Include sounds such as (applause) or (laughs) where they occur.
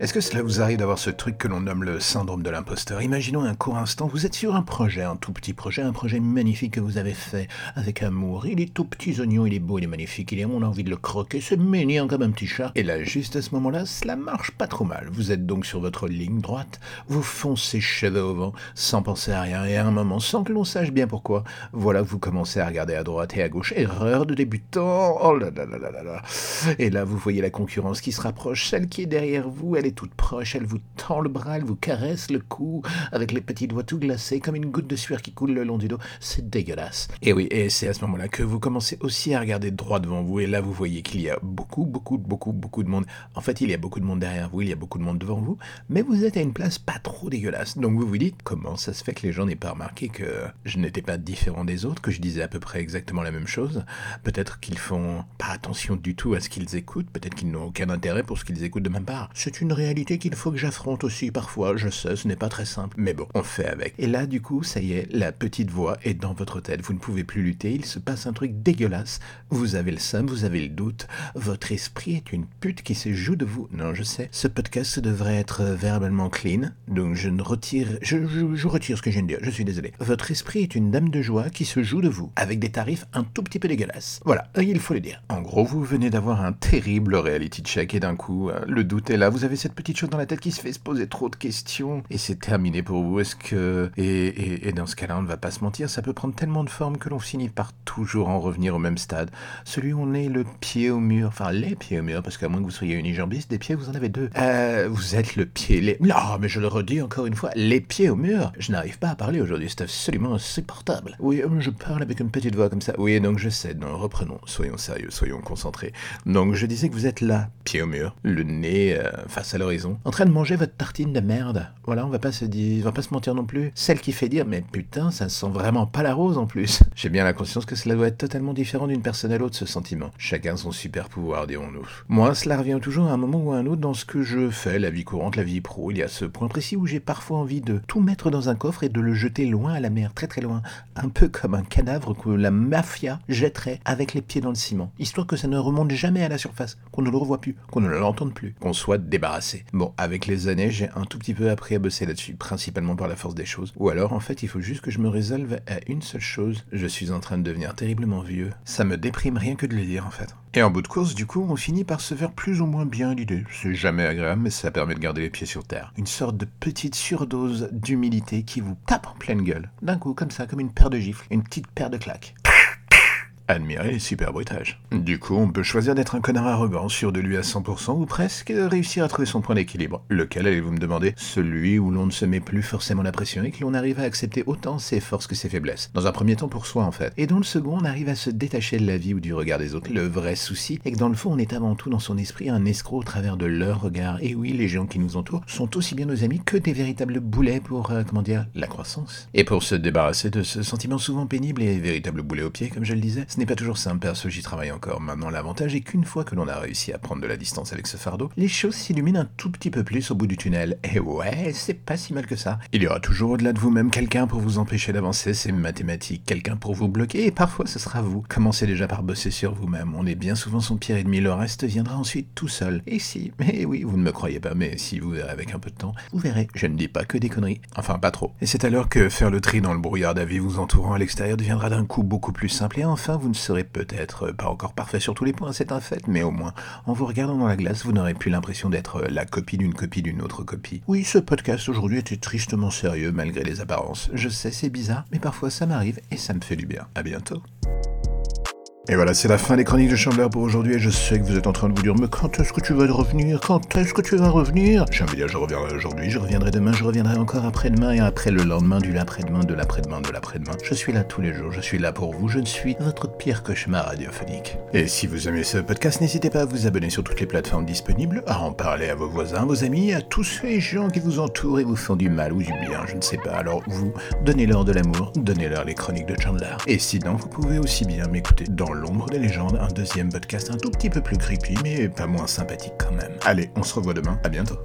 Est-ce que cela vous arrive d'avoir ce truc que l'on nomme le syndrome de l'imposteur? Imaginons un court instant, vous êtes sur un projet, un tout petit projet, un projet magnifique que vous avez fait avec amour. Il est tout petit oignon, il est beau, il est magnifique, il est, on a envie de le croquer, c'est mignon comme un petit chat. Et là, juste à ce moment-là, cela marche pas trop mal. Vous êtes donc sur votre ligne droite, vous foncez cheveux au vent, sans penser à rien, et à un moment, sans que l'on sache bien pourquoi, voilà, vous commencez à regarder à droite et à gauche. Erreur de débutant, oh là là là là là là. Et là, vous voyez la concurrence qui se rapproche, celle qui est derrière vous, elle est toute proche, elle vous tend le bras, elle vous caresse le cou avec les petits doigts tout glacés comme une goutte de sueur qui coule le long du dos. C'est dégueulasse. Et oui, et c'est à ce moment-là que vous commencez aussi à regarder droit devant vous et là vous voyez qu'il y a beaucoup, beaucoup, beaucoup, beaucoup de monde. En fait, il y a beaucoup de monde derrière vous, il y a beaucoup de monde devant vous, mais vous êtes à une place pas trop dégueulasse. Donc vous vous dites comment ça se fait que les gens n'aient pas remarqué que je n'étais pas différent des autres, que je disais à peu près exactement la même chose? Peut-être qu'ils font pas attention du tout à ce qu'ils écoutent, peut-être qu'ils n'ont aucun intérêt pour ce qu'ils écoutent de ma part. C'est une réalité qu'il faut que j'affronte aussi parfois, je sais, ce n'est pas très simple, mais bon, on fait avec. Et là, du coup, ça y est, la petite voix est dans votre tête, vous ne pouvez plus lutter, il se passe un truc dégueulasse, vous avez le seum, vous avez le doute, votre esprit est une pute qui se joue de vous. Non, je sais, ce podcast devrait être verbalement clean, donc je ne retire, je, retire ce que je viens de dire, je suis désolé. Votre esprit est une dame de joie qui se joue de vous, avec des tarifs un tout petit peu dégueulasses. Voilà, il faut le dire. En gros, vous venez d'avoir un terrible reality check et d'un coup, euh, le doute est là, vous avez cette petite chose dans la tête qui se fait se poser trop de questions et c'est terminé pour vous. Est-ce que et, dans ce cas-là, on ne va pas se mentir, ça peut prendre tellement de formes que l'on finit par toujours en revenir au même stade, celui où on est le pied au mur, enfin les pieds au mur, parce qu'à moins que vous soyez unijambiste, des pieds vous en avez deux. Euh, vous êtes le pied, les... non, mais je le redis encore une fois, les pieds au mur. Je n'arrive pas à parler aujourd'hui, c'est absolument insupportable. Oui, je parle avec une petite voix comme ça. Oui, donc je sais. Non, reprenons, soyons sérieux, soyons concentrés. Donc je disais que vous êtes là, pied au mur, le nez euh, à l'horizon, en train de manger votre tartine de merde. Voilà, on va pas se dire, on va pas se mentir non plus. Celle qui fait dire, mais putain, ça sent vraiment pas la rose en plus. (laughs) J'ai bien la conscience que cela doit être totalement différent d'une personne à l'autre, ce sentiment. Chacun son super pouvoir, dirons-nous. Moi, cela revient toujours à un moment ou à un autre dans ce que je fais, la vie courante, la vie pro. Il y a ce point précis où j'ai parfois envie de tout mettre dans un coffre et de le jeter loin à la mer, très très loin. Un peu comme un cadavre que la mafia jetterait avec les pieds dans le ciment. Histoire que ça ne remonte jamais à la surface, qu'on ne le revoie plus, qu'on ne l'entende plus, qu'on soit débarrassé. Bon, avec les années, j'ai un tout petit peu appris à bosser là-dessus, principalement par la force des choses. Ou alors, en fait, il faut juste que je me résolve à une seule chose. Je suis en train de devenir terriblement vieux. Ça me déprime rien que de le dire, en fait. Et en bout de course, du coup, on finit par se faire plus ou moins bien l'idée. C'est jamais agréable, mais ça permet de garder les pieds sur terre. Une sorte de petite surdose d'humilité qui vous tape en pleine gueule. D'un coup, comme ça, comme une paire de gifles, une petite paire de claques. Admirer les super bruitages. Du coup, on peut choisir d'être un connard arrogant, sûr de lui à 100% ou presque, réussir à trouver son point d'équilibre. Lequel allez-vous me demander? Celui où l'on ne se met plus forcément la pression et que l'on arrive à accepter autant ses forces que ses faiblesses. Dans un premier temps pour soi en fait. Et dans le second, on arrive à se détacher de la vie ou du regard des autres. Le vrai souci est que dans le fond, on est avant tout dans son esprit un escroc au travers de leur regard. Et oui, les gens qui nous entourent sont aussi bien nos amis que des véritables boulets pour, euh, comment dire, la croissance. Et pour se débarrasser de ce sentiment souvent pénible et véritable boulet au pied, comme je le disais, ce n'est pas toujours simple, perso, j'y travaille encore. Maintenant, l'avantage est qu'une fois que l'on a réussi à prendre de la distance avec ce fardeau, les choses s'illuminent un tout petit peu plus au bout du tunnel. Et ouais, c'est pas si mal que ça. Il y aura toujours au-delà de vous-même quelqu'un pour vous empêcher d'avancer, c'est mathématique, quelqu'un pour vous bloquer, et parfois ce sera vous. Commencez déjà par bosser sur vous-même, on est bien souvent son pire ennemi, le reste viendra ensuite tout seul. Et si, mais oui, vous ne me croyez pas, mais si vous verrez avec un peu de temps, vous verrez, je ne dis pas que des conneries. Enfin, pas trop. Et c'est alors que faire le tri dans le brouillard d'avis vous entourant à l'extérieur deviendra d'un coup beaucoup plus simple, et enfin vous ne serez peut-être pas encore parfait sur tous les points, c'est un fait, mais au moins, en vous regardant dans la glace, vous n'aurez plus l'impression d'être la copie d'une copie d'une autre copie. Oui, ce podcast aujourd'hui était tristement sérieux malgré les apparences. Je sais, c'est bizarre, mais parfois ça m'arrive et ça me fait du bien. À bientôt. Et voilà, c'est la fin des chroniques de Chandler pour aujourd'hui, et je sais que vous êtes en train de vous dire, mais quand est-ce que tu vas revenir? Quand est-ce que tu vas revenir? J'ai envie de dire, je reviendrai aujourd'hui, je reviendrai demain, je reviendrai encore après-demain, et après le lendemain, du l'après-demain, de l'après-demain, de l'après-demain. Je suis là tous les jours, je suis là pour vous, je ne suis votre pire cauchemar radiophonique. Et si vous aimez ce podcast, n'hésitez pas à vous abonner sur toutes les plateformes disponibles, à en parler à vos voisins, vos amis, à tous ces gens qui vous entourent et vous font du mal ou du bien, je ne sais pas. Alors vous, donnez-leur de l'amour, donnez-leur les chroniques de Chandler. Et sinon, vous pouvez aussi bien m'écouter dans L'ombre des légendes, un deuxième podcast un tout petit peu plus creepy, mais pas moins sympathique quand même. Allez, on se revoit demain, à bientôt.